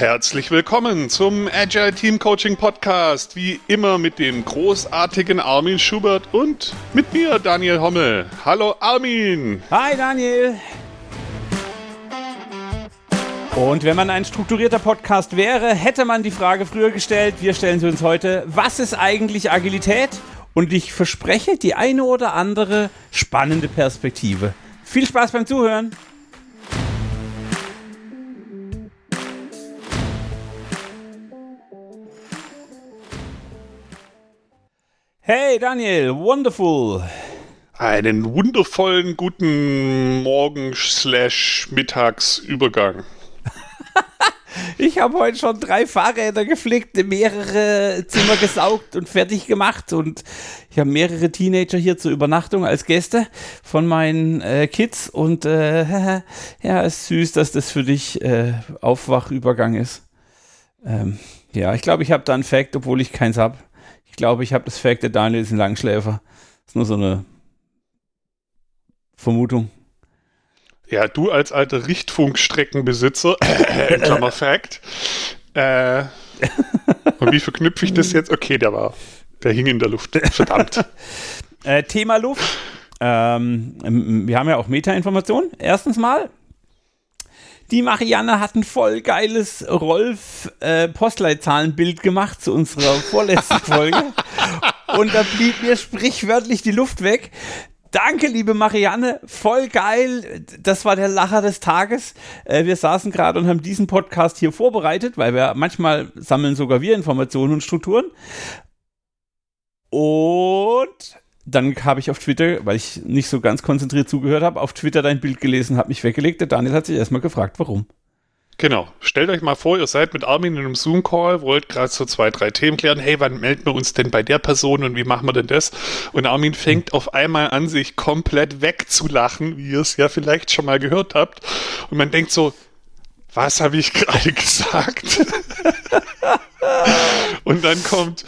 Herzlich willkommen zum Agile Team Coaching Podcast. Wie immer mit dem großartigen Armin Schubert und mit mir, Daniel Hommel. Hallo Armin. Hi Daniel. Und wenn man ein strukturierter Podcast wäre, hätte man die Frage früher gestellt. Wir stellen sie uns heute. Was ist eigentlich Agilität? Und ich verspreche die eine oder andere spannende Perspektive. Viel Spaß beim Zuhören. Hey Daniel, wonderful. Einen wundervollen guten Morgen slash Mittagsübergang. ich habe heute schon drei Fahrräder geflickt, mehrere Zimmer gesaugt und fertig gemacht und ich habe mehrere Teenager hier zur Übernachtung als Gäste von meinen äh, Kids und äh, ja, ist süß, dass das für dich äh, Aufwachübergang ist. Ähm, ja, ich glaube, ich habe da einen Fact, obwohl ich keins habe. Ich glaube, ich habe das Fact, der Daniel ist ein Langschläfer. Das ist nur so eine Vermutung. Ja, du als alter Richtfunkstreckenbesitzer, äh, Klammer Fact. Äh, und wie verknüpfe ich das jetzt? Okay, der war, der hing in der Luft. Verdammt. äh, Thema Luft. Ähm, wir haben ja auch Meta-Informationen. Erstens mal, die Marianne hat ein voll geiles Rolf-Postleitzahlenbild äh, gemacht zu unserer vorletzten Folge. Und da blieb mir sprichwörtlich die Luft weg. Danke, liebe Marianne, voll geil. Das war der Lacher des Tages. Äh, wir saßen gerade und haben diesen Podcast hier vorbereitet, weil wir manchmal sammeln sogar wir Informationen und Strukturen. Und dann habe ich auf Twitter, weil ich nicht so ganz konzentriert zugehört habe, auf Twitter dein Bild gelesen, habe mich weggelegt. Der Daniel hat sich erstmal gefragt, warum. Genau. Stellt euch mal vor, ihr seid mit Armin in einem Zoom-Call, wollt gerade so zwei, drei Themen klären. Hey, wann melden wir uns denn bei der Person und wie machen wir denn das? Und Armin fängt auf einmal an, sich komplett wegzulachen, wie ihr es ja vielleicht schon mal gehört habt. Und man denkt so, was habe ich gerade gesagt? und dann kommt,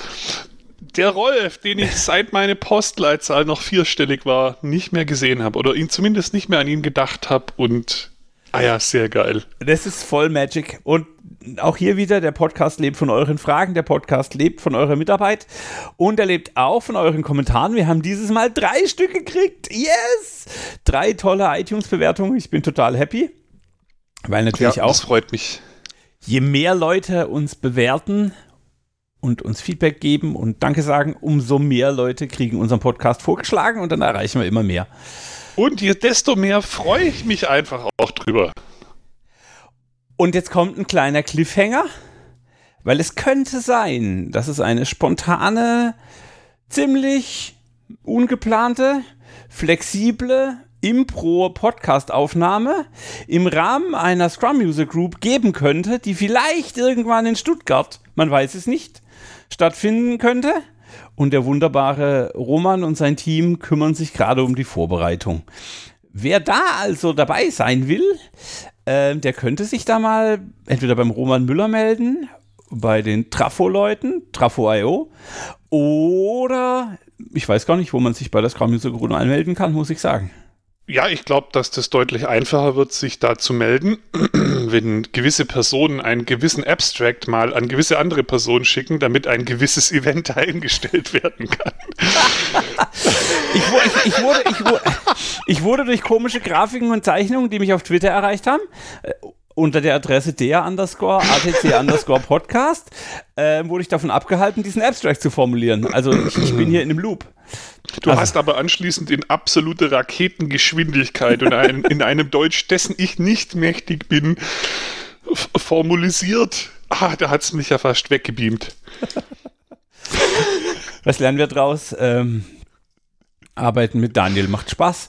der Rolf, den ich seit meine Postleitzahl noch vierstellig war, nicht mehr gesehen habe oder ihn zumindest nicht mehr an ihn gedacht habe und ah ja, sehr geil. Das ist voll Magic und auch hier wieder, der Podcast lebt von euren Fragen, der Podcast lebt von eurer Mitarbeit und er lebt auch von euren Kommentaren. Wir haben dieses Mal drei Stück gekriegt. Yes! Drei tolle iTunes-Bewertungen. Ich bin total happy. Weil natürlich ja, auch. Das freut mich. Je mehr Leute uns bewerten und uns Feedback geben und Danke sagen, umso mehr Leute kriegen unseren Podcast vorgeschlagen und dann erreichen wir immer mehr. Und desto mehr freue ich mich einfach auch drüber. Und jetzt kommt ein kleiner Cliffhanger, weil es könnte sein, dass es eine spontane, ziemlich ungeplante, flexible Impro-Podcast-Aufnahme im Rahmen einer Scrum User Group geben könnte, die vielleicht irgendwann in Stuttgart, man weiß es nicht, stattfinden könnte. Und der wunderbare Roman und sein Team kümmern sich gerade um die Vorbereitung. Wer da also dabei sein will, äh, der könnte sich da mal entweder beim Roman Müller melden, bei den Trafo-Leuten, Trafo.io, oder ich weiß gar nicht, wo man sich bei der Scrum User Group anmelden kann, muss ich sagen. Ja, ich glaube, dass das deutlich einfacher wird, sich da zu melden, wenn gewisse Personen einen gewissen Abstract mal an gewisse andere Personen schicken, damit ein gewisses Event eingestellt werden kann. ich, ich, ich, wurde, ich, wurde, durch komische Grafiken und Zeichnungen, die mich auf Twitter erreicht haben, äh, unter der Adresse der underscore ATC underscore Podcast, äh, wurde ich davon abgehalten, diesen Abstract zu formulieren. Also ich bin hier in einem Loop. Du also. hast aber anschließend in absolute Raketengeschwindigkeit und ein, in einem Deutsch, dessen ich nicht mächtig bin, formulisiert. Ah, da hat es mich ja fast weggebeamt. Was lernen wir draus? Ähm, arbeiten mit Daniel macht Spaß.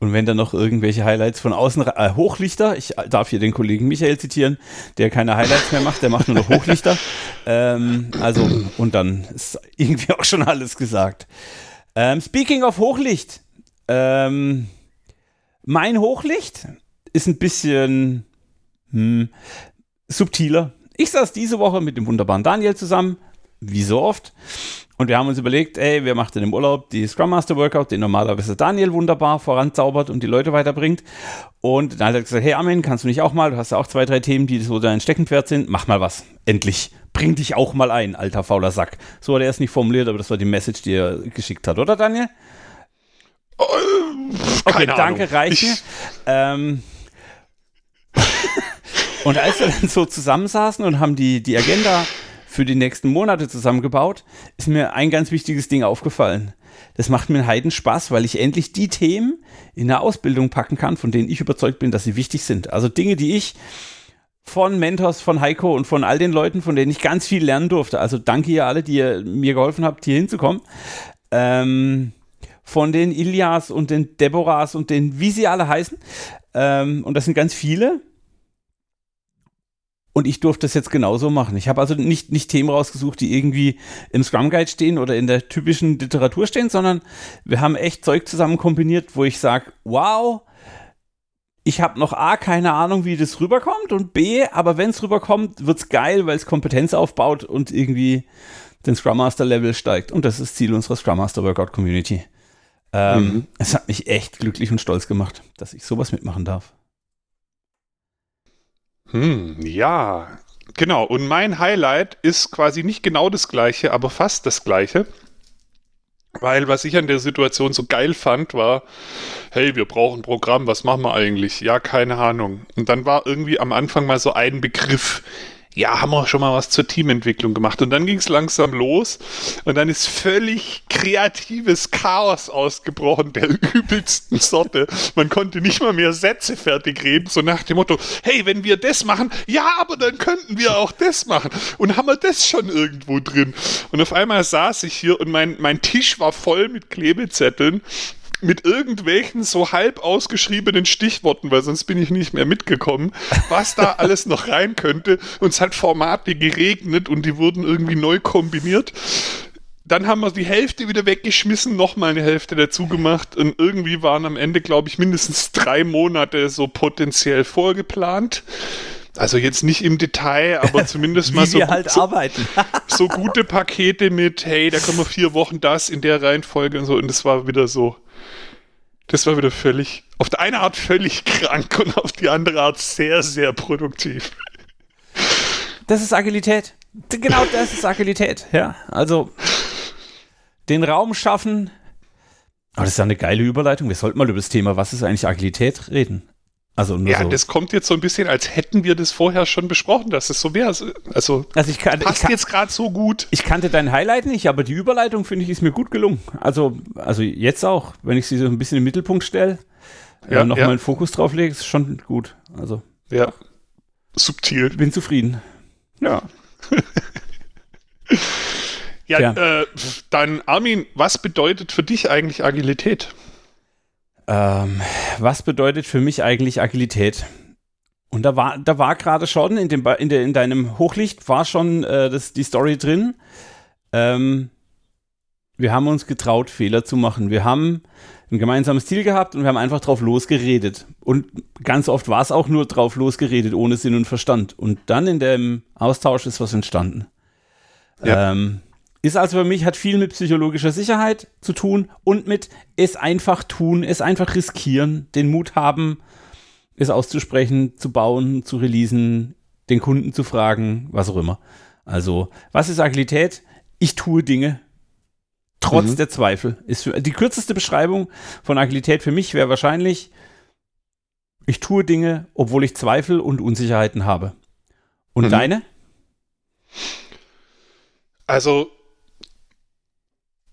Und wenn dann noch irgendwelche Highlights von außen, äh, Hochlichter, ich darf hier den Kollegen Michael zitieren, der keine Highlights mehr macht, der macht nur noch Hochlichter. ähm, also, und dann ist irgendwie auch schon alles gesagt. Ähm, speaking of Hochlicht. Ähm, mein Hochlicht ist ein bisschen hm, subtiler. Ich saß diese Woche mit dem wunderbaren Daniel zusammen, wie so oft. und wir haben uns überlegt, ey, wer macht denn im Urlaub die Scrum Master Workout, den normalerweise Daniel wunderbar voranzaubert und die Leute weiterbringt. Und dann hat er gesagt, hey Armin, kannst du nicht auch mal, du hast ja auch zwei, drei Themen, die so dein Steckenpferd sind, mach mal was, endlich. Bring dich auch mal ein, alter fauler Sack. So hat er es nicht formuliert, aber das war die Message, die er geschickt hat, oder Daniel? Oh, okay, danke, reichen. Ähm, und als wir dann so zusammensaßen und haben die, die Agenda für die nächsten Monate zusammengebaut, ist mir ein ganz wichtiges Ding aufgefallen. Das macht mir einen Heiden Spaß, weil ich endlich die Themen in der Ausbildung packen kann, von denen ich überzeugt bin, dass sie wichtig sind. Also Dinge, die ich von Mentors, von Heiko und von all den Leuten, von denen ich ganz viel lernen durfte. Also danke ihr alle, die ihr mir geholfen habt, hier hinzukommen. Ähm, von den Ilias und den Deborahs und den, wie sie alle heißen. Ähm, und das sind ganz viele. Und ich durfte das jetzt genauso machen. Ich habe also nicht, nicht Themen rausgesucht, die irgendwie im Scrum Guide stehen oder in der typischen Literatur stehen, sondern wir haben echt Zeug zusammen kombiniert, wo ich sage, wow, ich habe noch A, keine Ahnung, wie das rüberkommt und B, aber wenn es rüberkommt, wird es geil, weil es Kompetenz aufbaut und irgendwie den Scrum Master Level steigt. Und das ist das Ziel unserer Scrum Master Workout Community. Ähm, mhm. Es hat mich echt glücklich und stolz gemacht, dass ich sowas mitmachen darf. Hm, ja, genau. Und mein Highlight ist quasi nicht genau das gleiche, aber fast das gleiche. Weil was ich an der Situation so geil fand, war, hey, wir brauchen ein Programm, was machen wir eigentlich? Ja, keine Ahnung. Und dann war irgendwie am Anfang mal so ein Begriff, ja, haben wir schon mal was zur Teamentwicklung gemacht. Und dann ging es langsam los und dann ist völlig kreatives Chaos ausgebrochen, der übelsten Sorte. Man konnte nicht mal mehr Sätze fertig reden, so nach dem Motto, hey, wenn wir das machen, ja, aber dann könnten wir auch das machen. Und haben wir das schon irgendwo drin? Und auf einmal saß ich hier und mein, mein Tisch war voll mit Klebezetteln mit irgendwelchen so halb ausgeschriebenen Stichworten, weil sonst bin ich nicht mehr mitgekommen, was da alles noch rein könnte. Und es hat Formate geregnet und die wurden irgendwie neu kombiniert. Dann haben wir die Hälfte wieder weggeschmissen, nochmal eine Hälfte dazu gemacht und irgendwie waren am Ende, glaube ich, mindestens drei Monate so potenziell vorgeplant. Also jetzt nicht im Detail, aber zumindest mal so, halt so, so, gute Pakete mit, hey, da können wir vier Wochen das in der Reihenfolge und so. Und das war wieder so, das war wieder völlig, auf der eine Art völlig krank und auf die andere Art sehr, sehr produktiv. Das ist Agilität. Genau das ist Agilität, ja. Also den Raum schaffen. Aber das ist ja eine geile Überleitung. Wir sollten mal über das Thema, was ist eigentlich Agilität, reden. Also ja, so. das kommt jetzt so ein bisschen, als hätten wir das vorher schon besprochen, dass es so wäre. Also, also ich kann, passt ich kann, jetzt gerade so gut. Ich kannte dein Highlight nicht, aber die Überleitung finde ich ist mir gut gelungen. Also, also jetzt auch, wenn ich sie so ein bisschen im Mittelpunkt stelle, ja, äh, nochmal ja. einen Fokus drauf lege, ist schon gut. Also ja, subtil. Bin zufrieden. Ja. ja, ja. Äh, dann Armin, was bedeutet für dich eigentlich Agilität? Ähm, was bedeutet für mich eigentlich Agilität? Und da war, da war gerade schon in, dem, in, der, in deinem Hochlicht war schon äh, das, die Story drin. Ähm, wir haben uns getraut, Fehler zu machen. Wir haben ein gemeinsames Ziel gehabt und wir haben einfach drauf losgeredet. Und ganz oft war es auch nur drauf losgeredet, ohne Sinn und Verstand. Und dann in dem Austausch ist was entstanden. Ja. Ähm, ist also für mich, hat viel mit psychologischer Sicherheit zu tun und mit es einfach tun, es einfach riskieren, den Mut haben, es auszusprechen, zu bauen, zu releasen, den Kunden zu fragen, was auch immer. Also, was ist Agilität? Ich tue Dinge, trotz mhm. der Zweifel. Ist für, die kürzeste Beschreibung von Agilität für mich wäre wahrscheinlich, ich tue Dinge, obwohl ich Zweifel und Unsicherheiten habe. Und mhm. deine? Also,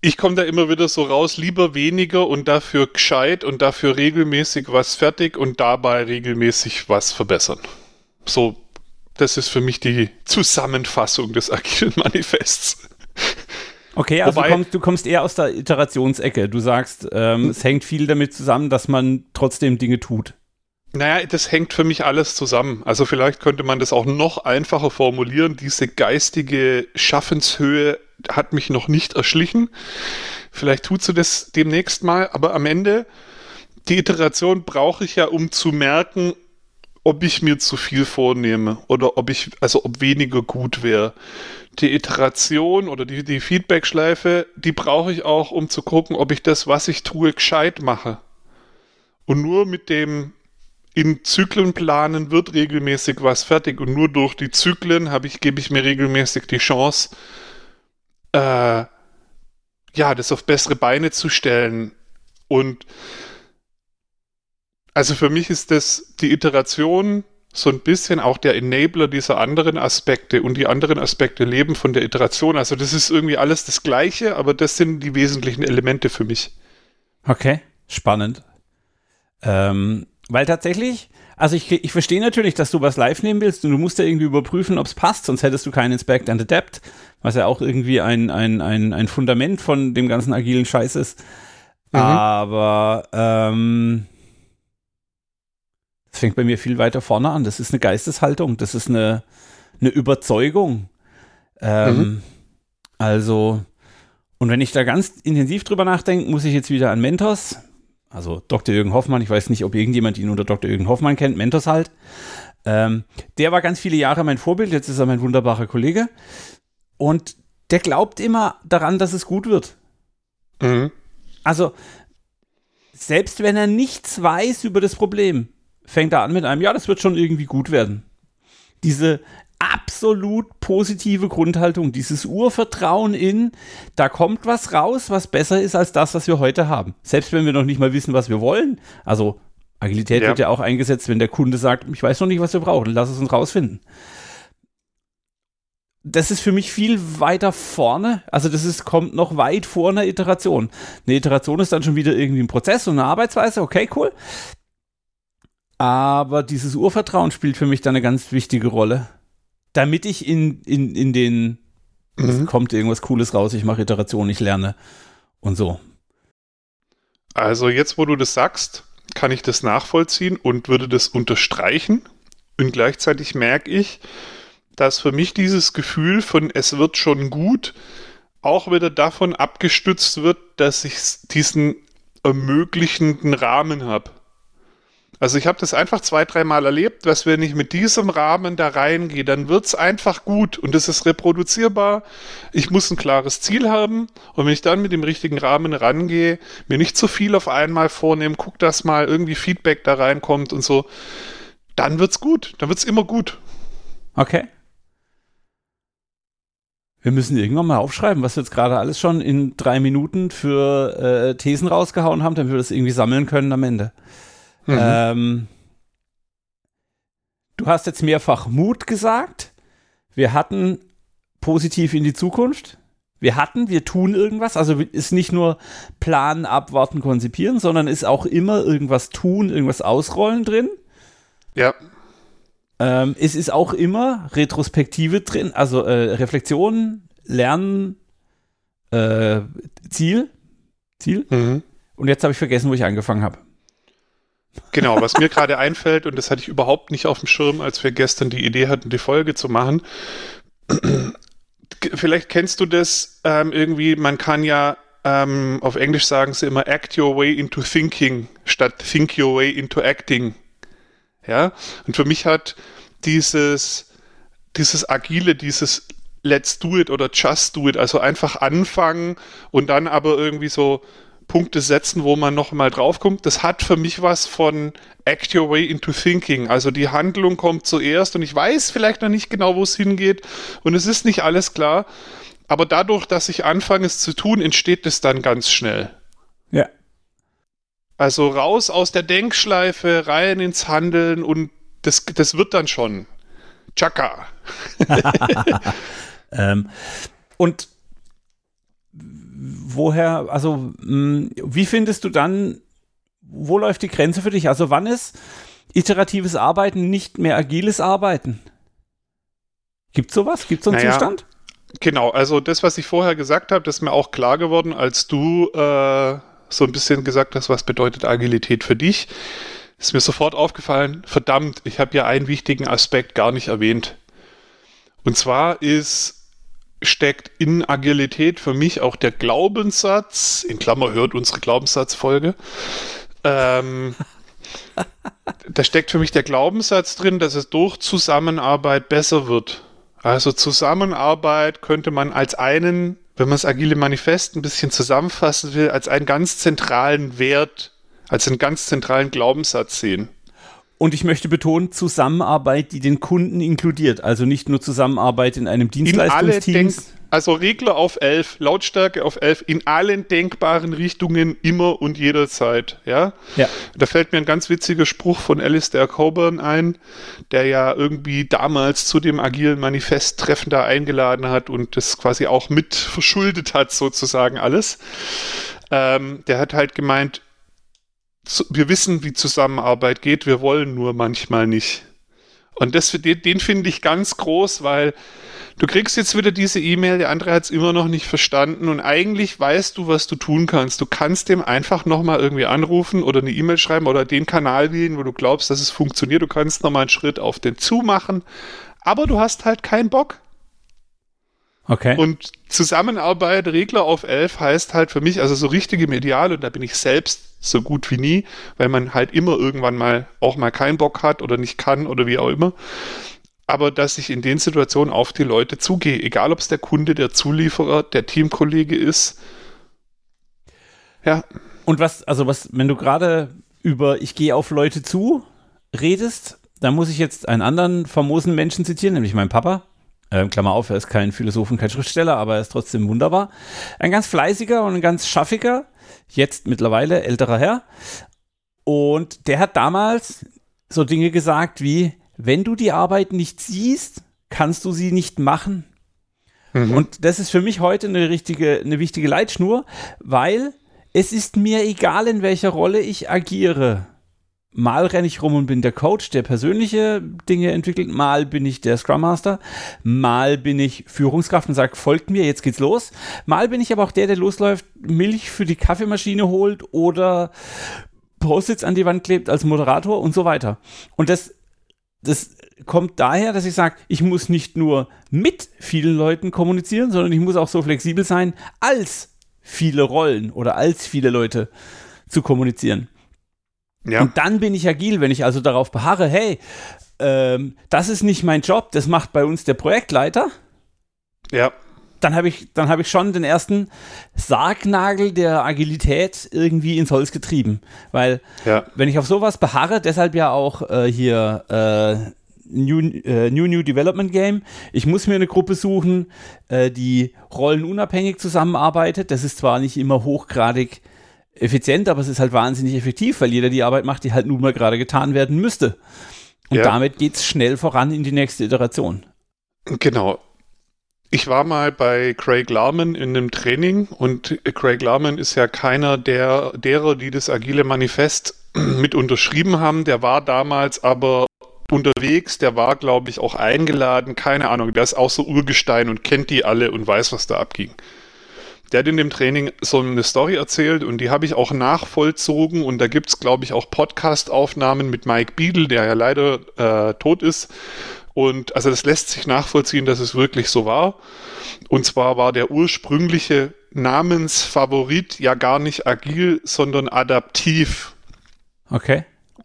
ich komme da immer wieder so raus, lieber weniger und dafür gescheit und dafür regelmäßig was fertig und dabei regelmäßig was verbessern. So, das ist für mich die Zusammenfassung des agilen Manifests. Okay, also Wobei, du, kommst, du kommst eher aus der Iterationsecke. Du sagst, ähm, es hängt viel damit zusammen, dass man trotzdem Dinge tut. Naja, das hängt für mich alles zusammen. Also vielleicht könnte man das auch noch einfacher formulieren. Diese geistige Schaffenshöhe hat mich noch nicht erschlichen. Vielleicht tut sie das demnächst mal, aber am Ende, die Iteration brauche ich ja, um zu merken, ob ich mir zu viel vornehme oder ob ich, also ob weniger gut wäre. Die Iteration oder die, die Feedback-Schleife, die brauche ich auch, um zu gucken, ob ich das, was ich tue, gescheit mache. Und nur mit dem in Zyklen planen wird regelmäßig was fertig und nur durch die Zyklen habe ich, gebe ich mir regelmäßig die Chance, äh, ja, das auf bessere Beine zu stellen. Und also für mich ist das die Iteration so ein bisschen auch der Enabler dieser anderen Aspekte und die anderen Aspekte leben von der Iteration. Also das ist irgendwie alles das Gleiche, aber das sind die wesentlichen Elemente für mich. Okay, spannend. Ähm, weil tatsächlich, also ich, ich verstehe natürlich, dass du was live nehmen willst und du musst ja irgendwie überprüfen, ob es passt, sonst hättest du keinen Inspect and Adapt, was ja auch irgendwie ein, ein, ein, ein Fundament von dem ganzen agilen Scheiß ist. Mhm. Aber ähm, das fängt bei mir viel weiter vorne an. Das ist eine Geisteshaltung, das ist eine, eine Überzeugung. Ähm, mhm. Also, und wenn ich da ganz intensiv drüber nachdenke, muss ich jetzt wieder an Mentors, also Dr. Jürgen Hoffmann, ich weiß nicht, ob irgendjemand ihn unter Dr. Jürgen Hoffmann kennt, Mentors halt. Ähm, der war ganz viele Jahre mein Vorbild, jetzt ist er mein wunderbarer Kollege. Und der glaubt immer daran, dass es gut wird. Mhm. Also, selbst wenn er nichts weiß über das Problem, fängt er an mit einem, ja, das wird schon irgendwie gut werden. Diese absolut positive Grundhaltung, dieses Urvertrauen in, da kommt was raus, was besser ist als das, was wir heute haben. Selbst wenn wir noch nicht mal wissen, was wir wollen. Also Agilität ja. wird ja auch eingesetzt, wenn der Kunde sagt, ich weiß noch nicht, was wir brauchen, lass es uns rausfinden. Das ist für mich viel weiter vorne. Also das ist, kommt noch weit vor einer Iteration. Eine Iteration ist dann schon wieder irgendwie ein Prozess und eine Arbeitsweise. Okay, cool. Aber dieses Urvertrauen spielt für mich da eine ganz wichtige Rolle. Damit ich in, in, in den, mhm. kommt irgendwas Cooles raus, ich mache Iterationen, ich lerne und so. Also jetzt, wo du das sagst, kann ich das nachvollziehen und würde das unterstreichen. Und gleichzeitig merke ich, dass für mich dieses Gefühl von es wird schon gut auch wieder davon abgestützt wird, dass ich diesen ermöglichenden Rahmen habe. Also ich habe das einfach zwei, dreimal erlebt, dass wenn ich mit diesem Rahmen da reingehe, dann wird es einfach gut und es ist reproduzierbar. Ich muss ein klares Ziel haben und wenn ich dann mit dem richtigen Rahmen rangehe, mir nicht zu viel auf einmal vornehmen, guck, dass mal irgendwie Feedback da reinkommt und so, dann wird's gut. Dann wird's immer gut. Okay. Wir müssen irgendwann mal aufschreiben, was wir jetzt gerade alles schon in drei Minuten für äh, Thesen rausgehauen haben, damit wir das irgendwie sammeln können am Ende. Mhm. Ähm, du hast jetzt mehrfach Mut gesagt. Wir hatten positiv in die Zukunft. Wir hatten, wir tun irgendwas. Also ist nicht nur planen, abwarten, konzipieren, sondern ist auch immer irgendwas tun, irgendwas ausrollen drin. Ja. Ähm, es ist auch immer Retrospektive drin, also äh, Reflexion, Lernen, äh, Ziel. Ziel. Mhm. Und jetzt habe ich vergessen, wo ich angefangen habe. Genau, was mir gerade einfällt, und das hatte ich überhaupt nicht auf dem Schirm, als wir gestern die Idee hatten, die Folge zu machen. Vielleicht kennst du das ähm, irgendwie, man kann ja ähm, auf Englisch sagen sie immer act your way into thinking statt think your way into acting. Ja, und für mich hat dieses, dieses Agile, dieses Let's do it oder just do it, also einfach anfangen und dann aber irgendwie so Punkte setzen, wo man nochmal draufkommt. Das hat für mich was von Act Your Way into Thinking. Also die Handlung kommt zuerst und ich weiß vielleicht noch nicht genau, wo es hingeht und es ist nicht alles klar. Aber dadurch, dass ich anfange, es zu tun, entsteht es dann ganz schnell. Ja. Also raus aus der Denkschleife, rein ins Handeln und das, das wird dann schon. Chaka. ähm, und woher, also mh, hm, wie findest du dann, wo läuft die Grenze für dich? Also wann ist iteratives Arbeiten nicht mehr agiles Arbeiten? Gibt es sowas? Gibt es so einen naja, Zustand? Genau, also das, was ich vorher gesagt habe, das ist mir auch klar geworden, als du äh, so ein bisschen gesagt hast, was bedeutet Agilität für dich. Ist mir sofort aufgefallen, verdammt, ich habe ja einen wichtigen Aspekt gar nicht erwähnt. Und zwar ist steckt in Agilität für mich auch der Glaubenssatz, in Klammer hört unsere Glaubenssatzfolge, ähm, da steckt für mich der Glaubenssatz drin, dass es durch Zusammenarbeit besser wird. Also Zusammenarbeit könnte man als einen, wenn man das agile Manifest ein bisschen zusammenfassen will, als einen ganz zentralen Wert, als einen ganz zentralen Glaubenssatz sehen. Und ich möchte betonen, Zusammenarbeit, die den Kunden inkludiert. Also nicht nur Zusammenarbeit in einem Dienstleistungsteam. Also Regler auf 11, Lautstärke auf 11, in allen denkbaren Richtungen, immer und jederzeit. Ja? ja. Da fällt mir ein ganz witziger Spruch von Alistair Coburn ein, der ja irgendwie damals zu dem agilen Manifesttreffen da eingeladen hat und das quasi auch mit verschuldet hat, sozusagen alles. Ähm, der hat halt gemeint, wir wissen, wie Zusammenarbeit geht, wir wollen nur manchmal nicht. Und das, den, den finde ich ganz groß, weil du kriegst jetzt wieder diese E-Mail, der andere hat es immer noch nicht verstanden und eigentlich weißt du, was du tun kannst. Du kannst dem einfach nochmal irgendwie anrufen oder eine E-Mail schreiben oder den Kanal wählen, wo du glaubst, dass es funktioniert. Du kannst nochmal einen Schritt auf den zu machen, aber du hast halt keinen Bock. Okay. Und Zusammenarbeit, Regler auf 11 heißt halt für mich, also so richtige Medial, und da bin ich selbst so gut wie nie, weil man halt immer irgendwann mal auch mal keinen Bock hat oder nicht kann oder wie auch immer. Aber dass ich in den Situationen auf die Leute zugehe, egal ob es der Kunde, der Zulieferer, der Teamkollege ist. Ja. Und was, also was, wenn du gerade über ich gehe auf Leute zu redest, dann muss ich jetzt einen anderen famosen Menschen zitieren, nämlich meinen Papa. Ähm, Klammer auf, er ist kein Philosoph und kein Schriftsteller, aber er ist trotzdem wunderbar. Ein ganz fleißiger und ein ganz schaffiger, jetzt mittlerweile älterer Herr. Und der hat damals so Dinge gesagt wie, wenn du die Arbeit nicht siehst, kannst du sie nicht machen. Mhm. Und das ist für mich heute eine richtige, eine wichtige Leitschnur, weil es ist mir egal, in welcher Rolle ich agiere mal renne ich rum und bin der Coach, der persönliche Dinge entwickelt, mal bin ich der Scrum Master, mal bin ich Führungskraft und sage, folgt mir, jetzt geht's los. Mal bin ich aber auch der, der losläuft, Milch für die Kaffeemaschine holt oder Post-its an die Wand klebt als Moderator und so weiter. Und das, das kommt daher, dass ich sage, ich muss nicht nur mit vielen Leuten kommunizieren, sondern ich muss auch so flexibel sein, als viele Rollen oder als viele Leute zu kommunizieren. Ja. Und dann bin ich agil, wenn ich also darauf beharre, hey, ähm, das ist nicht mein Job, das macht bei uns der Projektleiter. Ja. Dann habe ich, dann habe ich schon den ersten Sargnagel der Agilität irgendwie ins Holz getrieben. Weil, ja. wenn ich auf sowas beharre, deshalb ja auch äh, hier äh, New, äh, New New Development Game. Ich muss mir eine Gruppe suchen, äh, die rollenunabhängig zusammenarbeitet. Das ist zwar nicht immer hochgradig effizient, aber es ist halt wahnsinnig effektiv, weil jeder die Arbeit macht, die halt nun mal gerade getan werden müsste. Und ja. damit geht es schnell voran in die nächste Iteration. Genau. Ich war mal bei Craig Larman in einem Training und Craig Larman ist ja keiner der, derer, die das Agile Manifest mit unterschrieben haben. Der war damals aber unterwegs, der war, glaube ich, auch eingeladen, keine Ahnung, der ist auch so Urgestein und kennt die alle und weiß, was da abging der hat in dem Training so eine Story erzählt und die habe ich auch nachvollzogen und da gibt es, glaube ich, auch Podcast-Aufnahmen mit Mike Beadle, der ja leider äh, tot ist. Und also das lässt sich nachvollziehen, dass es wirklich so war. Und zwar war der ursprüngliche Namensfavorit ja gar nicht agil, sondern adaptiv. Okay.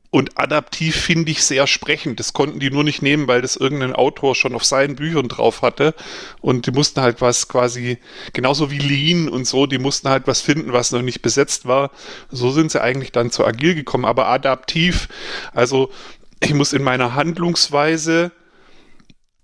Und adaptiv finde ich sehr sprechend. Das konnten die nur nicht nehmen, weil das irgendein Autor schon auf seinen Büchern drauf hatte. Und die mussten halt was quasi, genauso wie Lean und so, die mussten halt was finden, was noch nicht besetzt war. So sind sie eigentlich dann zu agil gekommen. Aber adaptiv, also ich muss in meiner Handlungsweise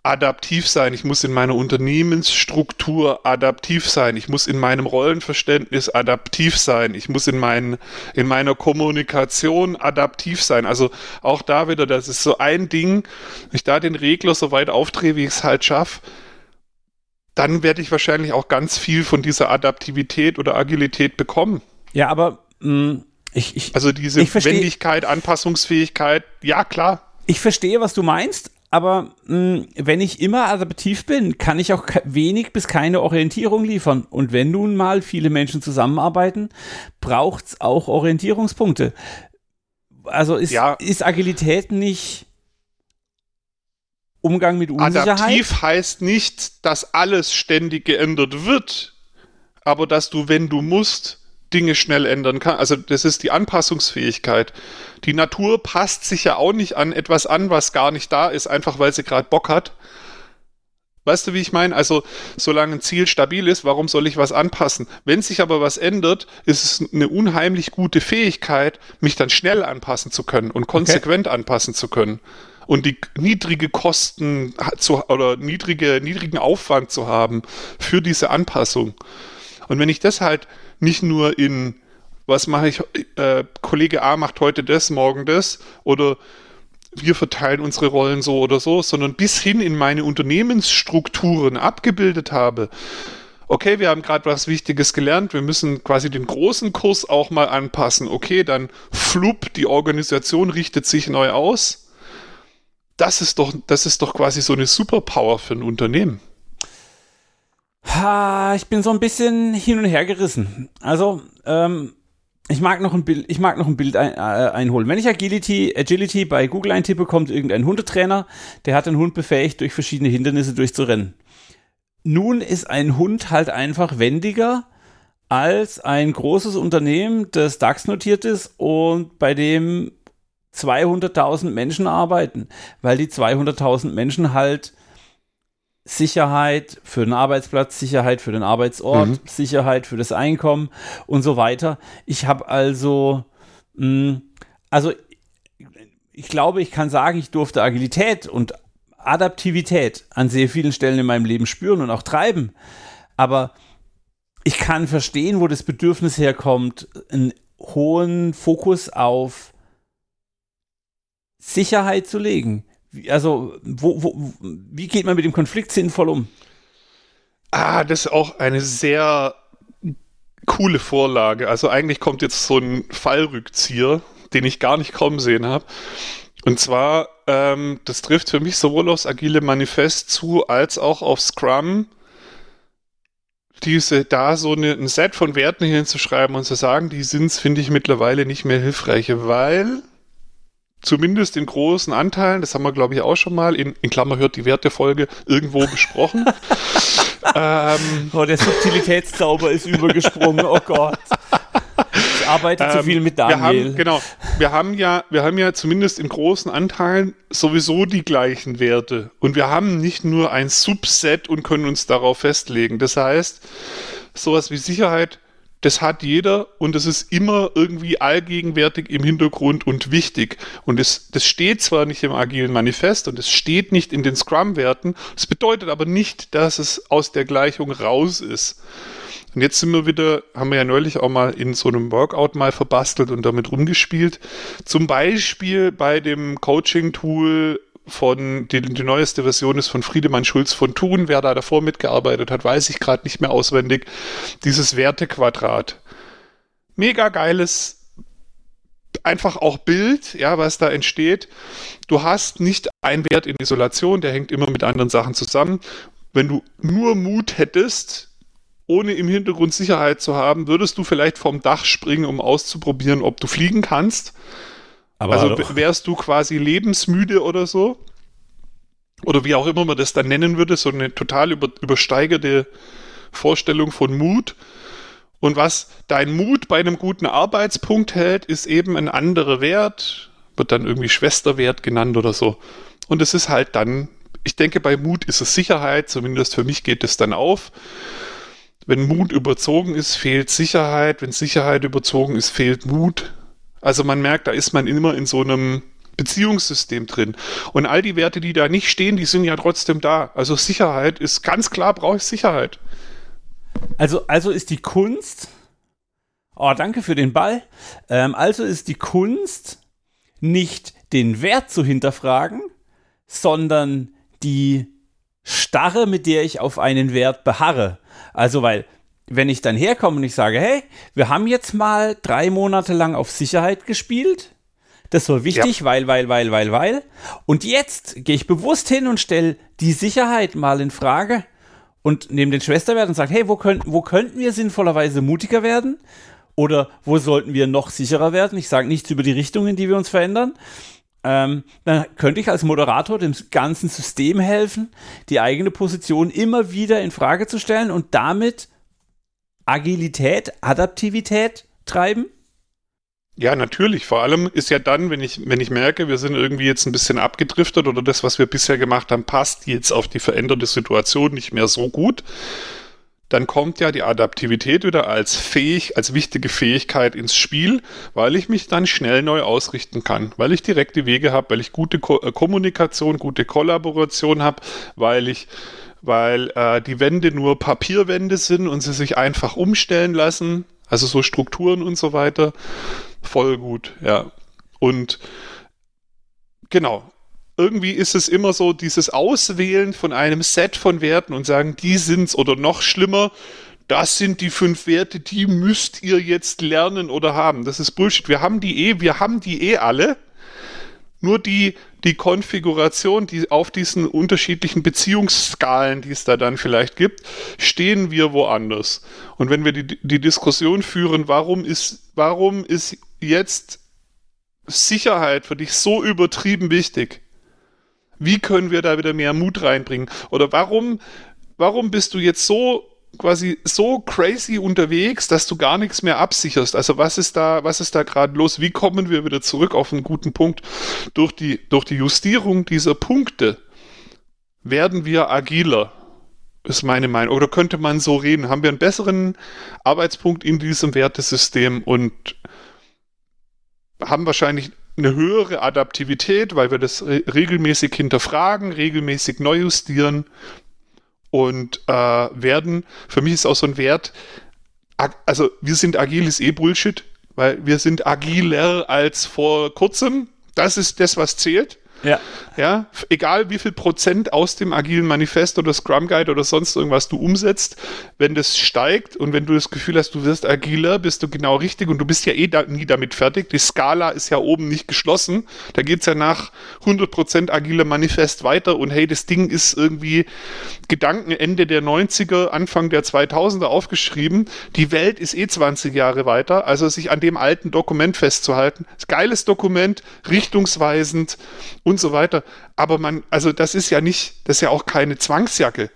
adaptiv sein, ich muss in meiner Unternehmensstruktur adaptiv sein, ich muss in meinem Rollenverständnis adaptiv sein, ich muss in, mein, in meiner Kommunikation adaptiv sein. Also auch da wieder, das ist so ein Ding, wenn ich da den Regler so weit aufdrehe, wie ich es halt schaffe, dann werde ich wahrscheinlich auch ganz viel von dieser Adaptivität oder Agilität bekommen. Ja, aber mh, mm, ich, ich, also diese Wendigkeit, Anpassungsfähigkeit, ja klar. Ich verstehe, was du meinst, aber mh, hm, wenn ich immer adaptiv bin, kann ich auch wenig bis keine Orientierung liefern. Und wenn nun mal viele Menschen zusammenarbeiten, braucht es auch Orientierungspunkte. Also ist, ja. ist Agilität nicht Umgang mit Unsicherheit? Adaptiv heißt nicht, dass alles ständig geändert wird, aber dass du, wenn du musst, Dinge schnell ändern kann. Also das ist die Anpassungsfähigkeit. Die Natur passt sich ja auch nicht an etwas an, was gar nicht da ist, einfach weil sie gerade Bock hat. Weißt du, wie ich meine? Also, solange ein Ziel stabil ist, warum soll ich was anpassen? Wenn sich aber was ändert, ist es eine unheimlich gute Fähigkeit, mich dann schnell anpassen zu können und konsequent okay. anpassen zu können. Und die niedrige Kosten zu, oder niedrige, niedrigen Aufwand zu haben für diese Anpassung. Und wenn ich das halt nicht nur in, was mache ich, äh, Kollege A macht heute das, morgen das, oder wir verteilen unsere Rollen so oder so, sondern bis hin in meine Unternehmensstrukturen abgebildet habe. Okay, wir haben gerade was Wichtiges gelernt, wir müssen quasi den großen Kurs auch mal anpassen. Okay, dann flupp, die Organisation richtet sich neu aus. Das ist doch, das ist doch quasi so eine Superpower für ein Unternehmen. Ha, ich bin so ein bisschen hin und her gerissen. Also, ähm, ich mag noch ein Bild, ich mag noch ein Bild ein, äh, einholen. Wenn ich Agility, Agility bei Google eintippe, kommt irgendein Hundetrainer, der hat den Hund befähigt, durch verschiedene Hindernisse durchzurennen. Nun ist ein Hund halt einfach wendiger als ein großes Unternehmen, das DAX notiert ist und bei dem 200.000 Menschen arbeiten, weil die 200.000 Menschen halt Sicherheit für den Arbeitsplatz, Sicherheit für den Arbeitsort, mhm. Sicherheit für das Einkommen und so weiter. Ich habe also, mh, hm, also ich glaube, ich kann sagen, ich durfte Agilität und Adaptivität an sehr vielen Stellen in meinem Leben spüren und auch treiben. Aber ich kann verstehen, wo das Bedürfnis herkommt, einen hohen Fokus auf Sicherheit zu legen also, wo, wo, wie geht man mit dem Konflikt sinnvoll um? Ah, das ist auch eine sehr coole Vorlage. Also eigentlich kommt jetzt so ein Fallrückzieher, den ich gar nicht kommen sehen habe. Und zwar, ähm, das trifft für mich sowohl aufs Agile Manifest zu, als auch auf Scrum, diese da so eine, ein Set von Werten hinzuschreiben und zu sagen, die sind es, finde ich mittlerweile nicht mehr hilfreich, weil zumindest in großen Anteilen, das haben wir glaube ich auch schon mal, in, in Klammer hört die Wertefolge, irgendwo besprochen. ähm, oh, der Subtilitätszauber ist übergesprungen, oh Gott. Ich arbeite ähm, zu viel mit Daniel. Wir haben, genau, wir haben ja, wir haben ja zumindest in großen Anteilen sowieso die gleichen Werte. Und wir haben nicht nur ein Subset und können uns darauf festlegen. Das heißt, sowas wie Sicherheit das hat jeder und das ist immer irgendwie allgegenwärtig im Hintergrund und wichtig. Und das, das steht zwar nicht im agilen Manifest und es steht nicht in den Scrum-Werten, das bedeutet aber nicht, dass es aus der Gleichung raus ist. Und jetzt sind wir wieder, haben wir ja neulich auch mal in so einem Workout mal verbastelt und damit rumgespielt. Zum Beispiel bei dem Coaching-Tool von, die, die neueste Version ist von Friedemann Schulz von Thun. Wer da davor mitgearbeitet hat, weiß ich gerade nicht mehr auswendig. Dieses Wertequadrat. Mega geiles einfach auch Bild, ja, was da entsteht. Du hast nicht einen Wert in Isolation, der hängt immer mit anderen Sachen zusammen. Wenn du nur Mut hättest, ohne im Hintergrund Sicherheit zu haben, würdest du vielleicht vom Dach springen, um auszuprobieren, ob du fliegen kannst. Aber also wärst du quasi lebensmüde oder so? Oder wie auch immer man das dann nennen würde, so eine total über, übersteigerte Vorstellung von Mut. Und was dein Mut bei einem guten Arbeitspunkt hält, ist eben ein anderer Wert, wird dann irgendwie Schwesterwert genannt oder so. Und es ist halt dann, ich denke, bei Mut ist es Sicherheit, zumindest für mich geht es dann auf. Wenn Mut überzogen ist, fehlt Sicherheit. Wenn Sicherheit überzogen ist, fehlt Mut. Also man merkt, da ist man immer in so einem Beziehungssystem drin. Und all die Werte, die da nicht stehen, die sind ja trotzdem da. Also Sicherheit ist ganz klar, brauche ich Sicherheit. Also, also ist die Kunst. Oh, danke für den Ball. Ähm, also ist die Kunst nicht den Wert zu hinterfragen, sondern die Starre, mit der ich auf einen Wert beharre. Also, weil wenn ich dann herkomme und ich sage, hey, wir haben jetzt mal drei Monate lang auf Sicherheit gespielt. Das war wichtig, ja. weil, weil, weil, weil, weil. Und jetzt gehe ich bewusst hin und stelle die Sicherheit mal in Frage und nehme den Schwesterwert und sage, hey, wo, können, wo könnten wir sinnvollerweise mutiger werden? Oder wo sollten wir noch sicherer werden? Ich sage nichts über die Richtung, in die wir uns verändern. Ähm, dann könnte ich als Moderator dem ganzen System helfen, die eigene Position immer wieder in Frage zu stellen und damit Agilität, Adaptivität treiben? Ja, natürlich. Vor allem ist ja dann, wenn ich, wenn ich merke, wir sind irgendwie jetzt ein bisschen abgedriftet oder das, was wir bisher gemacht haben, passt jetzt auf die veränderte Situation nicht mehr so gut, dann kommt ja die Adaptivität wieder als fähig, als wichtige Fähigkeit ins Spiel, weil ich mich dann schnell neu ausrichten kann, weil ich direkte Wege habe, weil ich gute Ko äh, Kommunikation, gute Kollaboration habe, weil ich weil äh, die Wände nur Papierwände sind und sie sich einfach umstellen lassen, also so Strukturen und so weiter. Voll gut, ja. Und genau, irgendwie ist es immer so dieses Auswählen von einem Set von Werten und sagen, die sind's oder noch schlimmer, das sind die fünf Werte, die müsst ihr jetzt lernen oder haben. Das ist Bullshit. Wir haben die eh, wir haben die eh alle. Nur die, die Konfiguration, die auf diesen unterschiedlichen Beziehungsskalen, die es da dann vielleicht gibt, stehen wir woanders. Und wenn wir die, die Diskussion führen, warum ist, warum ist jetzt Sicherheit für dich so übertrieben wichtig? Wie können wir da wieder mehr Mut reinbringen? Oder warum, warum bist du jetzt so quasi so crazy unterwegs, dass du gar nichts mehr absicherst. Also was ist da, was ist da gerade los? Wie kommen wir wieder zurück auf einen guten Punkt? Durch die, durch die Justierung dieser Punkte werden wir agiler. Ist meine Meinung. Oder könnte man so reden? Haben wir einen besseren Arbeitspunkt in diesem Wertesystem und haben wahrscheinlich eine höhere Adaptivität, weil wir das re regelmäßig hinterfragen, regelmäßig neu justieren und äh, werden, für mich ist auch so ein Wert, also wir sind agil ist eh Bullshit, weil wir sind agiler als vor kurzem. Das ist das, was zählt. Ja. Ja, egal wie viel Prozent aus dem agilen Manifest oder Scrum Guide oder sonst irgendwas du umsetzt, wenn das steigt und wenn du das Gefühl hast, du wirst agiler, bist du genau richtig und du bist ja eh da, nie damit fertig. Die Skala ist ja oben nicht geschlossen. Da geht es ja nach 100% agiler Manifest weiter und hey, das Ding ist irgendwie Gedanken Ende der 90er, Anfang der 2000er aufgeschrieben. Die Welt ist eh 20 Jahre weiter, also sich an dem alten Dokument festzuhalten. Geiles Dokument, richtungsweisend und so weiter. Aber man, also das ist ja nicht, das ist ja auch keine Zwangsjacke.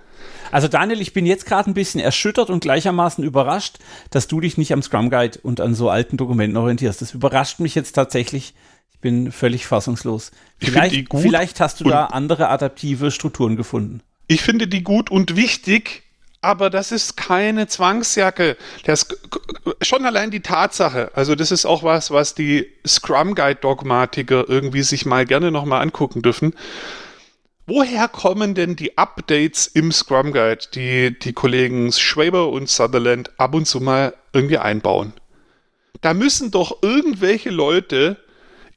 Also Daniel, ich bin jetzt gerade ein bisschen erschüttert und gleichermaßen überrascht, dass du dich nicht am Scrum Guide und an so alten Dokumenten orientierst. Das überrascht mich jetzt tatsächlich. Ich bin völlig fassungslos. Vielleicht, vielleicht hast du da andere adaptive Strukturen gefunden. Ich finde die gut und wichtig, aber das ist keine Zwangsjacke. Das, schon allein die Tatsache, also das ist auch was, was die Scrum Guide Dogmatiker irgendwie sich mal gerne nochmal angucken dürfen. Woher kommen denn die Updates im Scrum Guide, die die Kollegen Schwaber und Sutherland ab und zu mal irgendwie einbauen? Da müssen doch irgendwelche Leute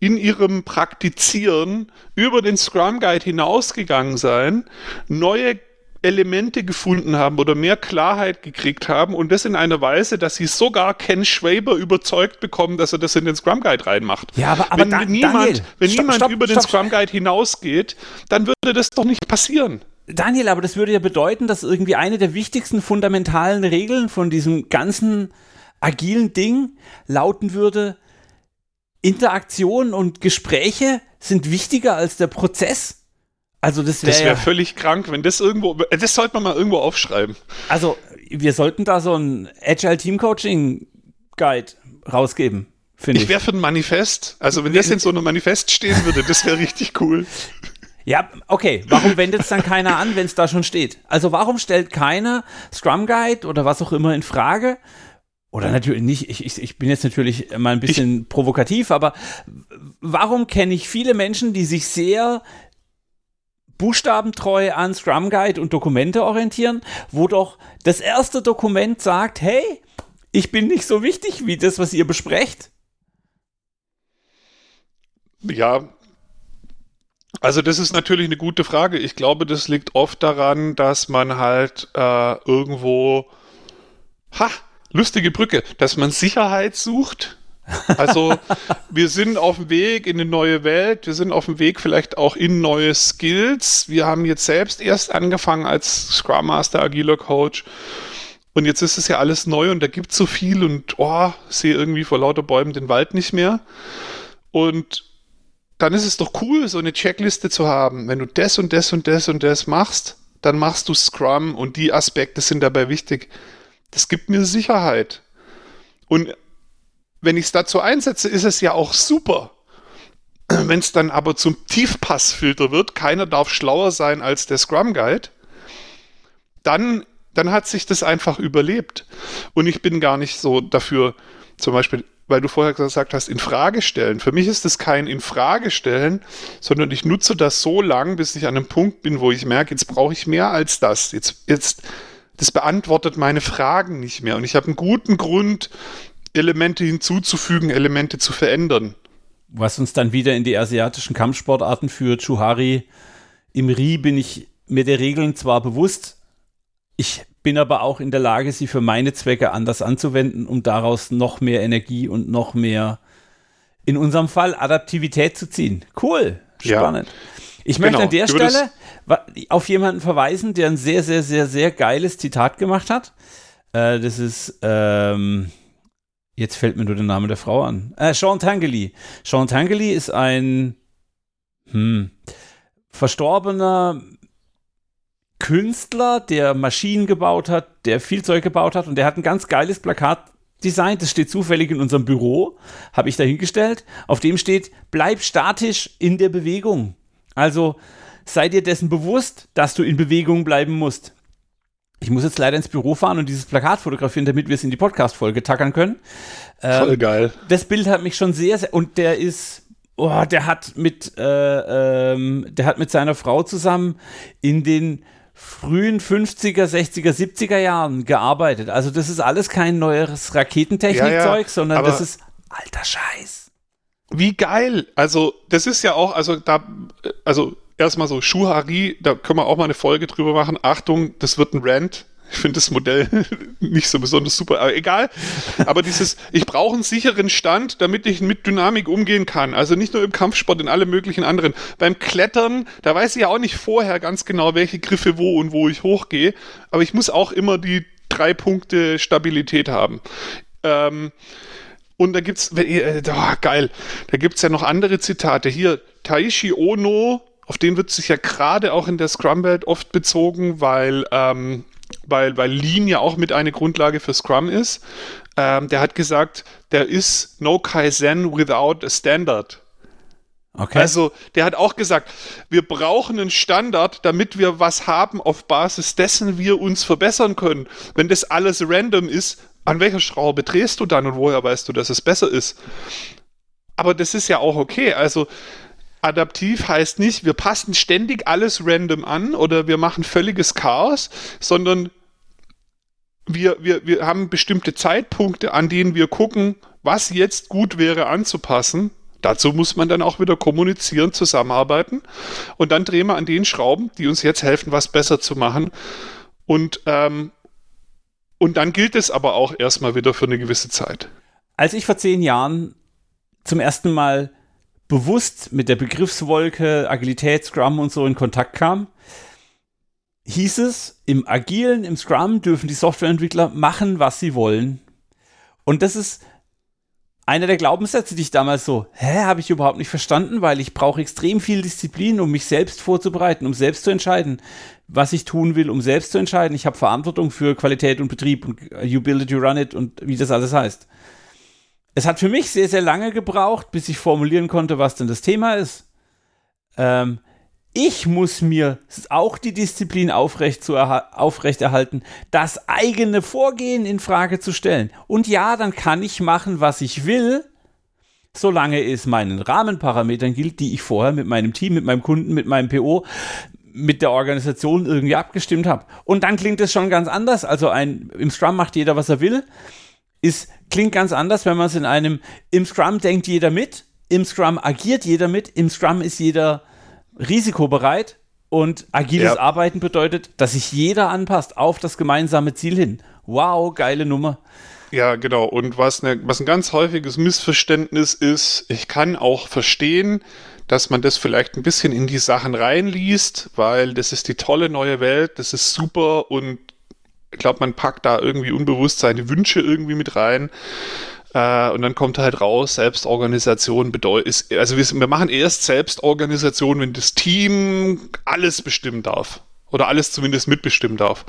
in ihrem Praktizieren über den Scrum Guide hinausgegangen sein, neue Elemente gefunden haben oder mehr Klarheit gekriegt haben und das in einer Weise, dass sie sogar Ken Schwaber überzeugt bekommen, dass er das in den Scrum Guide reinmacht. Ja, aber, aber wenn da, niemand, Daniel, wenn stopp, niemand stopp, über stopp. den Scrum Guide hinausgeht, dann würde das doch nicht passieren. Daniel, aber das würde ja bedeuten, dass irgendwie eine der wichtigsten fundamentalen Regeln von diesem ganzen agilen Ding lauten würde, Interaktion und Gespräche sind wichtiger als der Prozess. Also das wäre Das wäre ja, völlig krank, wenn das irgendwo, das sollte man mal irgendwo aufschreiben. also wir sollten da so ein Agile Team Coaching Guide rausgeben, finde Ich ich. wäre für ein Manifest. Also wenn das in so einem Manifest stehen würde, das wäre richtig cool. Ja, okay. Warum wendet es dann keiner an, wenn es da schon steht? Also warum stellt keiner Scrum Guide oder was auch immer in Frage? Oder natürlich nicht, ich, ich, ich bin jetzt natürlich mal ein bisschen provokativ, aber warum kenne ich viele Menschen, die sich sehr buchstabentreu an Scrum Guide und Dokumente orientieren, wo doch das erste Dokument sagt, hey, ich bin nicht so wichtig wie das, was ihr besprecht. Ja. Also das ist natürlich eine gute Frage. Ich glaube, das liegt oft daran, dass man halt äh, irgendwo, ha, lustige Brücke, dass man Sicherheit sucht. Also wir sind auf dem Weg in eine neue Welt, wir sind auf dem Weg vielleicht auch in neue Skills. Wir haben jetzt selbst erst angefangen als Scrum Master, agiler Coach. Und jetzt ist es ja alles neu und da gibt es so viel und oh, sehe irgendwie vor lauter Bäumen den Wald nicht mehr. Und dann ist es doch cool, so eine Checkliste zu haben. Wenn du das und das und das und das machst, dann machst du Scrum und die Aspekte sind dabei wichtig. Das gibt mir Sicherheit. Und wenn ich es dazu einsetze, ist es ja auch super. Wenn es dann aber zum Tiefpassfilter wird, keiner darf schlauer sein als der Scrum Guide, dann, dann hat sich das einfach überlebt. Und ich bin gar nicht so dafür, zum Beispiel, weil du vorher gesagt hast, in Frage stellen. Für mich ist das kein in Frage stellen, sondern ich nutze das so lang, bis ich an einem Punkt bin, wo ich merke, jetzt brauche ich mehr als das. Jetzt, jetzt, das beantwortet meine Fragen nicht mehr. Und ich habe einen guten Grund, Elemente hinzuzufügen, Elemente zu verändern. Was uns dann wieder in die asiatischen Kampfsportarten führt, Chuhari. Im Ri bin ich mir der Regeln zwar bewusst, ich bin aber auch in der Lage, sie für meine Zwecke anders anzuwenden, um daraus noch mehr Energie und noch mehr, in unserem Fall, Adaptivität zu ziehen. Cool, spannend. Ja. Ich möchte genau. an der Stelle auf jemanden verweisen, der ein sehr, sehr, sehr, sehr geiles Zitat gemacht hat. Äh, das ist, ähm, Jetzt fällt mir nur der Name der Frau an. Äh, Sean Tangeli. Sean Tangeli ist ein hm, verstorbener Künstler, der Maschinen gebaut hat, der viel Zeug gebaut hat und der hat ein ganz geiles Plakat designt. Das steht zufällig in unserem Büro, habe ich dahingestellt. Auf dem steht, bleib statisch in der Bewegung. Also sei dir dessen bewusst, dass du in Bewegung bleiben musst. Ich muss jetzt leider ins Büro fahren und dieses Plakat fotografieren, damit wir es in die Podcast-Folge tackern können. Ähm, Voll geil. Das Bild hat mich schon sehr, sehr und der ist, oh, der hat mit, äh, ähm, der hat mit seiner Frau zusammen in den frühen 50er, 60er, 70er Jahren gearbeitet. Also das ist alles kein neues Raketentechnikzeug, ja, ja, sondern das ist alter Scheiß. Wie geil! Also das ist ja auch, also da, also erstmal so Schuhari, da können wir auch mal eine Folge drüber machen. Achtung, das wird ein Rant. Ich finde das Modell nicht so besonders super, aber egal. Aber dieses, ich brauche einen sicheren Stand, damit ich mit Dynamik umgehen kann. Also nicht nur im Kampfsport, in alle möglichen anderen. Beim Klettern, da weiß ich ja auch nicht vorher ganz genau, welche Griffe wo und wo ich hochgehe. Aber ich muss auch immer die drei Punkte Stabilität haben. Ähm, und da gibt's, äh, oh, geil, da gibt's ja noch andere Zitate. Hier, Taishi Ono, auf den wird sich ja gerade auch in der Scrum-Welt oft bezogen, weil, ähm, weil, weil Lean ja auch mit eine Grundlage für Scrum ist. Ähm, der hat gesagt, there is no Kaizen without a standard. Okay. Also, der hat auch gesagt, wir brauchen einen Standard, damit wir was haben, auf Basis dessen wir uns verbessern können. Wenn das alles random ist, an welcher Schraube drehst du dann und woher weißt du, dass es besser ist? Aber das ist ja auch okay. Also, adaptiv heißt nicht, wir passen ständig alles random an oder wir machen völliges Chaos, sondern wir, wir, wir haben bestimmte Zeitpunkte, an denen wir gucken, was jetzt gut wäre anzupassen. Dazu muss man dann auch wieder kommunizieren, zusammenarbeiten und dann drehen wir an den Schrauben, die uns jetzt helfen, was besser zu machen. Und, ähm, und dann gilt es aber auch erstmal wieder für eine gewisse Zeit. Als ich vor zehn Jahren zum ersten Mal bewusst mit der Begriffswolke Agilität, Scrum und so in Kontakt kam, hieß es, im Agilen, im Scrum dürfen die Softwareentwickler machen, was sie wollen. Und das ist einer der Glaubenssätze, die ich damals so, hä, habe ich überhaupt nicht verstanden, weil ich brauche extrem viel Disziplin, um mich selbst vorzubereiten, um selbst zu entscheiden, was ich tun will, um selbst zu entscheiden. Ich habe Verantwortung für Qualität und Betrieb und you build it, you run it und wie das alles heißt es hat für mich sehr, sehr lange gebraucht, bis ich formulieren konnte, was denn das Thema ist. Ähm, ich muss mir auch die Disziplin aufrecht zu aufrechterhalten, das eigene Vorgehen in Frage zu stellen. Und ja, dann kann ich machen, was ich will, solange es meinen Rahmenparametern gilt, die ich vorher mit meinem Team, mit meinem Kunden, mit meinem PO, mit der Organisation irgendwie abgestimmt habe. Und dann klingt es schon ganz anders. Also ein, im Scrum macht jeder, was er will ist, klingt ganz anders, wenn man es in einem, im Scrum denkt jeder mit, im Scrum agiert jeder mit, im Scrum ist jeder risikobereit und agiles ja. Arbeiten bedeutet, dass sich jeder anpasst auf das gemeinsame Ziel hin. Wow, geile Nummer. Ja, genau. Und was, ne, was ein ganz häufiges Missverständnis ist, ich kann auch verstehen, dass man das vielleicht ein bisschen in die Sachen reinliest, weil das ist die tolle neue Welt, das ist super und glaube, man packt da irgendwie unbewusst seine Wünsche irgendwie mit rein. Äh, und dann kommt halt raus, Selbstorganisation bedeutet, also wir, wir machen erst Selbstorganisation, wenn das Team alles bestimmen darf. Oder alles zumindest mitbestimmen darf.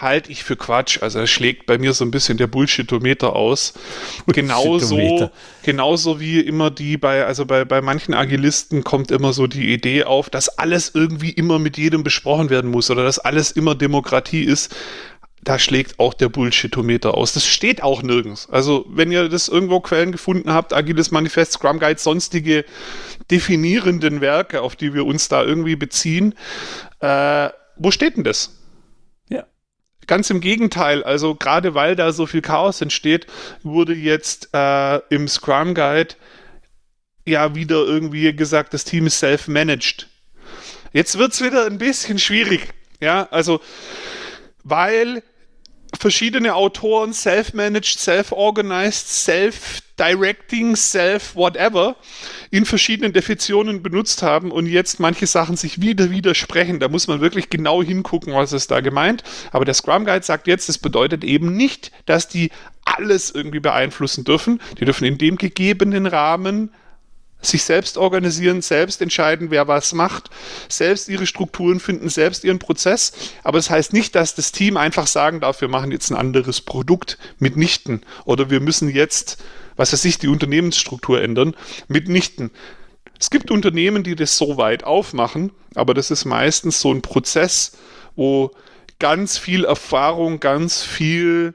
halte ich für Quatsch. Also es schlägt bei mir so ein bisschen der Bullshitometer aus. Genauso, genauso wie immer die bei, also bei, bei manchen Agilisten kommt immer so die Idee auf, dass alles irgendwie immer mit jedem besprochen werden muss oder dass alles immer Demokratie ist da schlägt auch der Bullshitometer aus. Das steht auch nirgends. Also, wenn ihr das irgendwo Quellen gefunden habt, Agiles Manifest, Scrum Guide, sonstige definierenden Werke, auf die wir uns da irgendwie beziehen, äh, wo steht denn das? Ja. Ganz im Gegenteil, also gerade weil da so viel Chaos entsteht, wurde jetzt äh, im Scrum Guide ja wieder irgendwie gesagt, das Team ist self-managed. Jetzt wird es wieder ein bisschen schwierig. Ja, also weil verschiedene Autoren self-managed, self-organized, self-directing, self-whatever in verschiedenen Definitionen benutzt haben und jetzt manche Sachen sich wieder widersprechen. Da muss man wirklich genau hingucken, was ist da gemeint. Aber der Scrum Guide sagt jetzt, das bedeutet eben nicht, dass die alles irgendwie beeinflussen dürfen. Die dürfen in dem gegebenen Rahmen sich selbst organisieren, selbst entscheiden, wer was macht, selbst ihre Strukturen finden, selbst ihren Prozess. Aber es das heißt nicht, dass das Team einfach sagen darf, wir machen jetzt ein anderes Produkt mitnichten oder wir müssen jetzt, was weiß ich, die Unternehmensstruktur ändern. Mitnichten. Es gibt Unternehmen, die das so weit aufmachen, aber das ist meistens so ein Prozess, wo ganz viel Erfahrung, ganz viel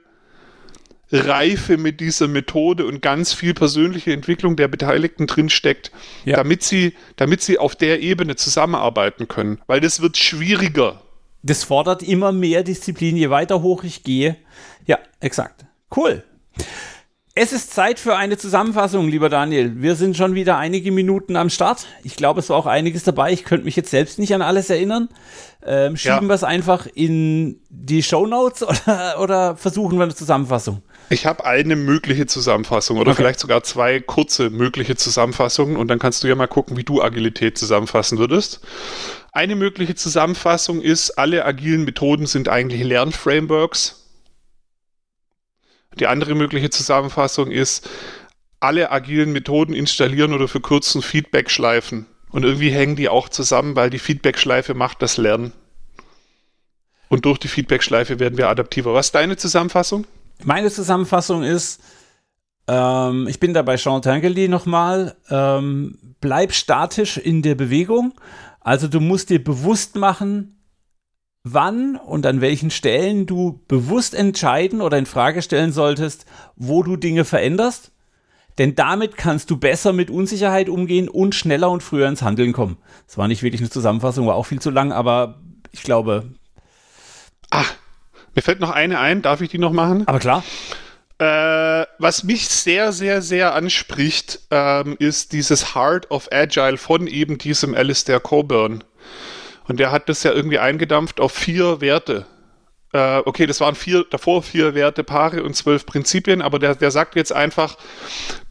Reife mit dieser Methode und ganz viel persönliche Entwicklung der Beteiligten drinsteckt, ja. damit, sie, damit sie auf der Ebene zusammenarbeiten können. Weil das wird schwieriger. Das fordert immer mehr Disziplin, je weiter hoch ich gehe. Ja, exakt. Cool. Es ist Zeit für eine Zusammenfassung, lieber Daniel. Wir sind schon wieder einige Minuten am Start. Ich glaube, es war auch einiges dabei. Ich könnte mich jetzt selbst nicht an alles erinnern. Ähm, schieben ja. wir es einfach in die Show Notes oder, oder versuchen wir eine Zusammenfassung? Ich habe eine mögliche Zusammenfassung oder okay. vielleicht sogar zwei kurze mögliche Zusammenfassungen und dann kannst du ja mal gucken, wie du Agilität zusammenfassen würdest. Eine mögliche Zusammenfassung ist, alle agilen Methoden sind eigentlich Lernframeworks die andere mögliche Zusammenfassung ist, alle agilen Methoden installieren oder verkürzen Feedback-Schleifen. Und irgendwie hängen die auch zusammen, weil die Feedback-Schleife macht das Lernen. Und durch die Feedback-Schleife werden wir adaptiver. Was ist deine Zusammenfassung? Meine Zusammenfassung ist, ähm, ich bin da bei Jean Tinguely nochmal, ähm, bleib statisch in der Bewegung. Also du musst dir bewusst machen, wann und an welchen Stellen du bewusst entscheiden oder in Frage stellen solltest, wo du Dinge veränderst. Denn damit kannst du besser mit Unsicherheit umgehen und schneller und früher ins Handeln kommen. Das war nicht wirklich eine Zusammenfassung, war auch viel zu lang, aber ich glaube. Ah, mir fällt noch eine ein, darf ich die noch machen? Aber klar. Äh, was mich sehr, sehr, sehr anspricht, ähm, ist dieses Heart of Agile von eben diesem Alistair Coburn. Und der hat das ja irgendwie eingedampft auf vier Werte. Äh, okay, das waren vier, davor vier Werte, Paare und zwölf Prinzipien, aber der, der sagt jetzt einfach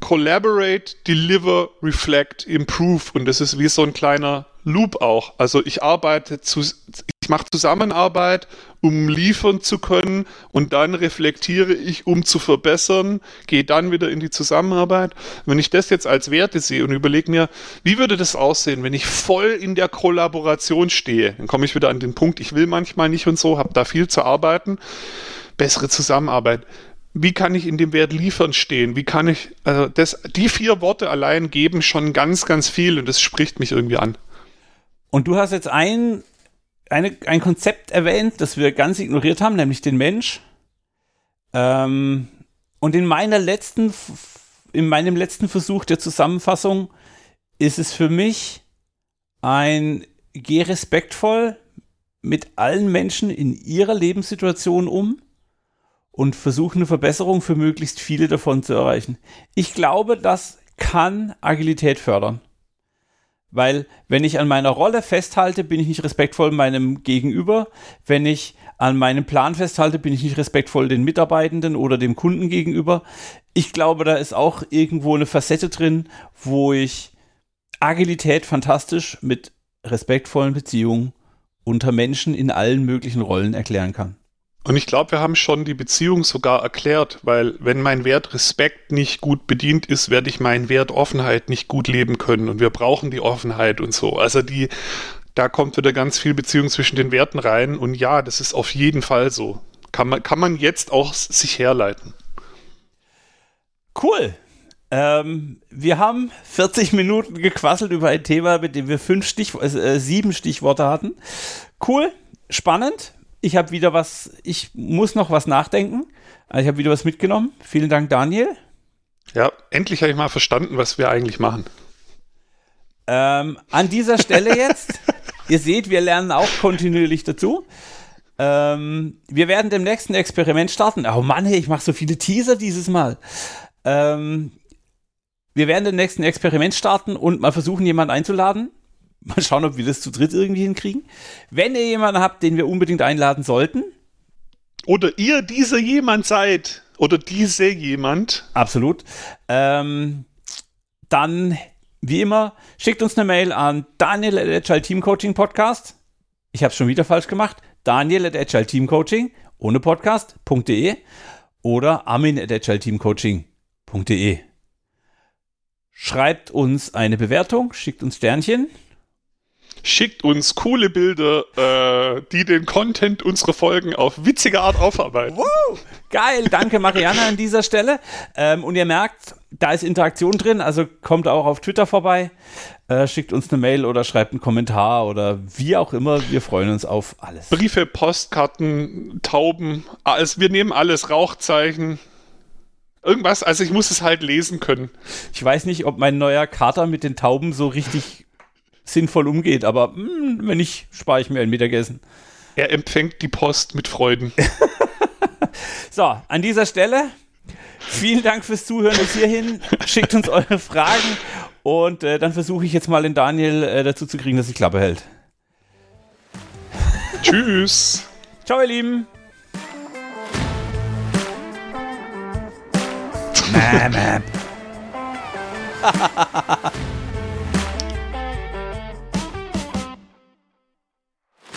Collaborate, Deliver, Reflect, Improve. Und das ist wie so ein kleiner Loop auch. Also ich arbeite zu, mache Zusammenarbeit, um liefern zu können und dann reflektiere ich, um zu verbessern, gehe dann wieder in die Zusammenarbeit. Wenn ich das jetzt als Werte sehe und überlege mir, wie würde das aussehen, wenn ich voll in der Kollaboration stehe, dann komme ich wieder an den Punkt, ich will manchmal nicht und so, habe da viel zu arbeiten, bessere Zusammenarbeit. Wie kann ich in dem Wert liefern stehen? Wie kann ich, also das, die vier Worte allein geben schon ganz, ganz viel und das spricht mich irgendwie an. Und du hast jetzt ein, eine, ein Konzept erwähnt, das wir ganz ignoriert haben, nämlich den Mensch. Ähm, und in meiner letzten, in meinem letzten Versuch der Zusammenfassung ist es für mich ein geh respektvoll mit allen Menschen in ihrer Lebenssituation um und versuche eine Verbesserung für möglichst viele davon zu erreichen. Ich glaube, das kann Agilität fördern. Weil wenn ich an meiner Rolle festhalte, bin ich nicht respektvoll meinem Gegenüber. Wenn ich an meinem Plan festhalte, bin ich nicht respektvoll den Mitarbeitenden oder dem Kunden gegenüber. Ich glaube, da ist auch irgendwo eine Facette drin, wo ich Agilität fantastisch mit respektvollen Beziehungen unter Menschen in allen möglichen Rollen erklären kann. Und ich glaube, wir haben schon die Beziehung sogar erklärt, weil wenn mein Wert Respekt nicht gut bedient ist, werde ich meinen Wert Offenheit nicht gut leben können. Und wir brauchen die Offenheit und so. Also die, da kommt wieder ganz viel Beziehung zwischen den Werten rein. Und ja, das ist auf jeden Fall so. Kann man, kann man jetzt auch sich herleiten. Cool. Ähm, wir haben 40 Minuten gequasselt über ein Thema, mit dem wir fünf Stich äh, sieben Stichworte hatten. Cool, spannend. Ich habe wieder was, ich muss noch was nachdenken. Also ich habe wieder was mitgenommen. Vielen Dank, Daniel. Ja, endlich habe ich mal verstanden, was wir eigentlich machen. Ähm, an dieser Stelle jetzt, ihr seht, wir lernen auch kontinuierlich dazu. Ähm, wir werden demnächst ein Experiment starten. Oh Mann, hey, ich mache so viele Teaser dieses Mal. Ähm, wir werden demnächst ein Experiment starten und mal versuchen, jemanden einzuladen. Mal schauen, ob wir das zu dritt irgendwie hinkriegen. Wenn ihr jemanden habt, den wir unbedingt einladen sollten. Oder ihr dieser jemand seid. Oder diese jemand. Absolut. Ähm, dann, wie immer, schickt uns eine Mail an Daniel at Agile Team Coaching Podcast. Ich habe es schon wieder falsch gemacht. Daniel at Agile Team Coaching ohne Podcast.de oder Armin at Agile Team Coaching.de. Schreibt uns eine Bewertung, schickt uns Sternchen. Schickt uns coole Bilder, äh, die den Content unserer Folgen auf witzige Art aufarbeiten. Woo! Geil, danke Marianne an dieser Stelle. Ähm, und ihr merkt, da ist Interaktion drin, also kommt auch auf Twitter vorbei, äh, schickt uns eine Mail oder schreibt einen Kommentar oder wie auch immer. Wir freuen uns auf alles. Briefe, Postkarten, Tauben, alles, wir nehmen alles, Rauchzeichen. Irgendwas, also ich muss es halt lesen können. Ich weiß nicht, ob mein neuer Kater mit den Tauben so richtig sinnvoll umgeht, aber mh, hm, wenn nicht, spare ich mir ein Mittagessen. Er empfängt die Post mit Freuden. so, an dieser Stelle vielen Dank fürs Zuhören bis hierhin. Schickt uns eure Fragen und äh, dann versuche ich jetzt mal den Daniel äh, dazu zu kriegen, dass sich Klappe hält. Tschüss. Ciao, ihr Lieben. Map.